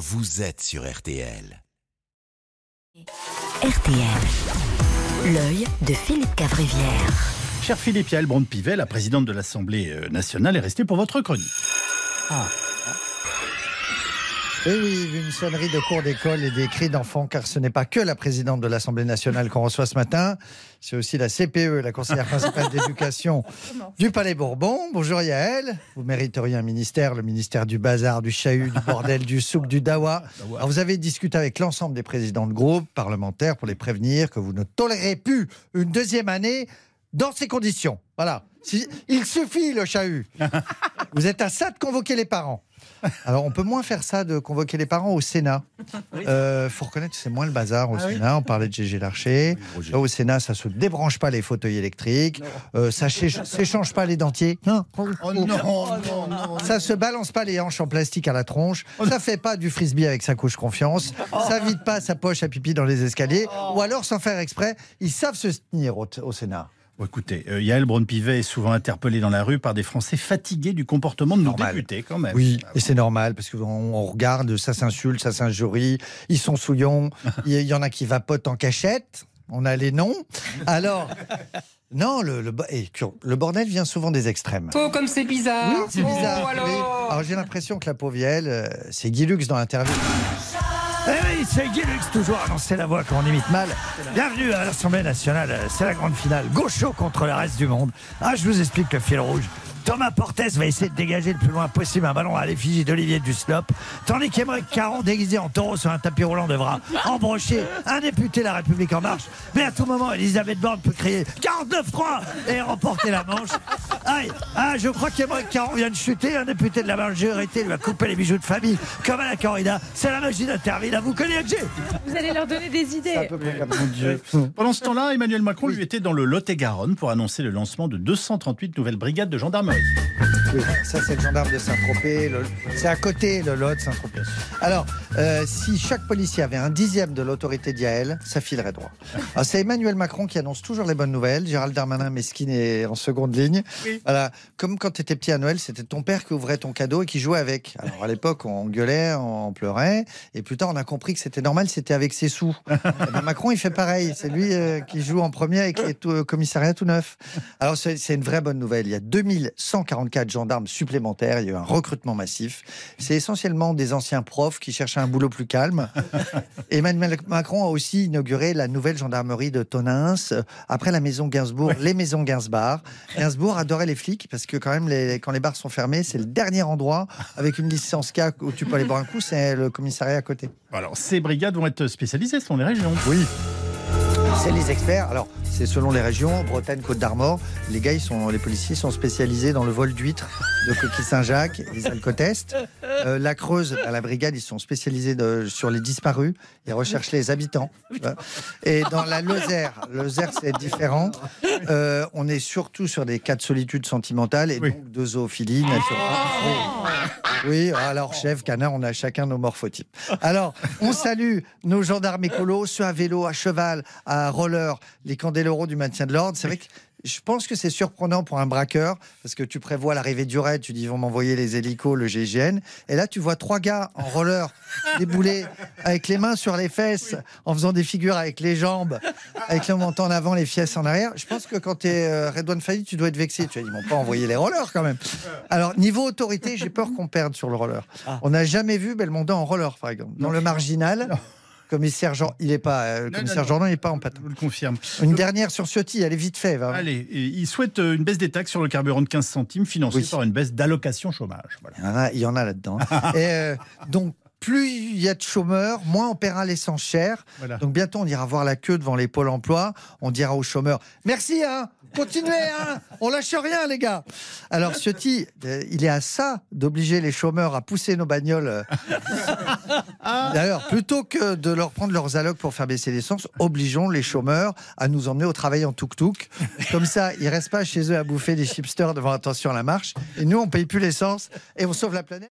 vous êtes sur RTL. RTL. L'œil de Philippe Cavrivière. Cher Philippe Yael Braun-Pivet, la présidente de l'Assemblée euh, nationale, est restée pour votre chronique. Eh oui, une sonnerie de cours d'école et des cris d'enfants, car ce n'est pas que la présidente de l'Assemblée nationale qu'on reçoit ce matin, c'est aussi la CPE, la conseillère principale d'éducation du Palais Bourbon. Bonjour Yael, vous mériteriez un ministère, le ministère du bazar, du chahut, du bordel, du souk, du dawa. Alors, vous avez discuté avec l'ensemble des présidents de groupe parlementaires pour les prévenir que vous ne tolérez plus une deuxième année dans ces conditions. Voilà. Si- il suffit le chahut. Vous êtes à ça de convoquer les parents. Alors, on peut moins faire ça de convoquer les parents au Sénat. Euh, faut reconnaître que c'est moins le bazar au Sénat. On parlait de Gégé Larcher. Là, au Sénat, ça se débranche pas les fauteuils électriques. Euh, ça s'éch- s'échange pas les dentiers. Non. Oh non, non, non. Ça se balance pas les hanches en plastique à la tronche. Ça fait pas du frisbee avec sa couche confiance. Ça vide pas sa poche à pipi dans les escaliers. Ou alors, sans faire exprès, ils savent se tenir au, au Sénat. Bon, écoutez, euh, Yael Braun-Pivet est souvent interpellée dans la rue par des Français fatigués du comportement de nos Normal. députés, quand même. Oui, et c'est normal parce qu'on on regarde, ça s'insulte, ça s'injurie, ils sont souillons, il y- en a qui vapotent en cachette, on a les noms. Alors, non, le, le, que- le bordel vient souvent des extrêmes. Oh, comme c'est bizarre. Oui, c'est Oh, bizarre. alors. oui. Alors j'ai l'impression que la pauvre Yael, euh, c'est Guy Lux dans l'interview. Eh c'est Guy toujours annoncé la voix qu'on imite mal. Bienvenue à l'Assemblée nationale, c'est la grande finale. Gaucho contre le reste du monde. Ah, je vous explique le fil rouge. Thomas Portes va essayer de dégager le plus loin possible un ballon à l'effigie d'Olivier Duslop, tandis qu'Émeric Caron, déguisé en taureau sur un tapis roulant, devra embrocher un député de La République En Marche. Mais à tout moment, Elisabeth Borne peut crier 49-3 et remporter la manche. Aïe, ah, je crois qu'Émeric Caron vient de chuter. Un député de la majorité lui a coupé les bijoux de famille, comme à la corrida. C'est la magie d'Interville. À vous connaissez Vous allez leur donner des idées. Mon Dieu. Pendant ce temps-là, Emmanuel Macron lui était dans le Lot-et-Garonne pour annoncer le lancement de 238 nouvelles brigades de gendarmerie. Ça c'est le gendarme de Saint-Tropez. C'est à côté le Lot, Saint-Tropez. Alors, euh, si chaque policier avait un dixième de l'autorité d'Yael, ça filerait droit. Alors, c'est Emmanuel Macron qui annonce toujours les bonnes nouvelles. Gérald Darmanin, mesquine, est en seconde ligne. Voilà. Comme quand tu étais petit à Noël, c'était ton père qui ouvrait ton cadeau et qui jouait avec. Alors, à l'époque, on gueulait, on pleurait. Et plus tard, on a compris que c'était normal, c'était avec ses sous. Eh ben, Macron, il fait pareil. C'est lui euh, qui joue en premier avec les tout- euh, commissariats tout neufs. Alors, c'est une vraie bonne nouvelle. Il y a 2144 gendarmes supplémentaires. Il y a eu un recrutement massif. C'est essentiellement des anciens profs qui cherchaient un boulot plus calme. Emmanuel Macron a aussi inauguré la nouvelle gendarmerie de Tonins. euh, Après la maison Gainsbourg, les maisons Gainsbar. Gainsbourg adorait les flics parce que quand même, les- quand les bars sont fermés, c'est le dernier endroit avec une licence K où tu peux aller boire un coup, c'est le commissariat à côté. Alors, ces brigades vont être spécialisées selon les régions. Oui. C'est les experts. Alors, c'est selon les régions. Bretagne, Côte d'Armor. Les gars, ils sont, les policiers sont spécialisés dans le vol d'huîtres de coquilles Saint-Jacques, les alcotestes. Euh, la Creuse, à la brigade, ils sont spécialisés de- sur les disparus. Ils recherchent les habitants. vois. Et dans la Lozère, Lozère, c'est différent. Euh, on est surtout sur des cas de solitude sentimentale et Oui. donc de zoophilie naturelle. Oui, alors chef, canard, on a chacun nos morphotypes. Alors, on salue nos gendarmes écolos, ceux à vélo, à cheval, à roller, les candéléraux du maintien de l'ordre. C'est vrai que je pense que c'est surprenant pour un braqueur, parce que tu prévois l'arrivée du raid, tu dis ils vont m'envoyer les hélicos, le GIGN, et là tu vois trois gars en roller déboulés avec les mains sur les fesses, en faisant des figures avec les jambes, avec le menton en avant, les fesses en arrière. Je pense que quand tu es euh, Redouane Failly, tu dois être vexé. Tu as dit, ils m'ont pas envoyé les rollers quand même. Alors, niveau autorité, j'ai peur qu'on perde sur le roller. On n'a jamais vu Belmondo en roller, par exemple. Dans le marginal, commissaire Jean, il est pas, euh, Non, commissaire non, Jordan, il est pas en patin. Je vous le confirme. Une dernière sur Ciotti, elle est vite fait. va. Allez, et il souhaite euh, une baisse des taxes sur le carburant de 15 centimes financée Oui. par une baisse d'allocation chômage. Voilà. Il y en a, il y en a là-dedans. Euh, donc, plus il y a de chômeurs, moins on paiera l'essence chère. Voilà. Donc bientôt, on ira voir la queue devant les pôles emploi. On dira aux chômeurs Merci, hein Continuez, hein On lâche rien, les gars Alors, Ciotti, euh, il est à ça d'obliger les chômeurs à pousser nos bagnoles. euh. D'ailleurs, plutôt que de leur prendre leurs allocs pour faire baisser l'essence, obligeons les chômeurs à nous emmener au travail en tuk-tuk. Comme ça, ils restent pas chez eux à bouffer des chipsters devant attention à la marche. Et nous, on paye plus l'essence et on sauve la planète.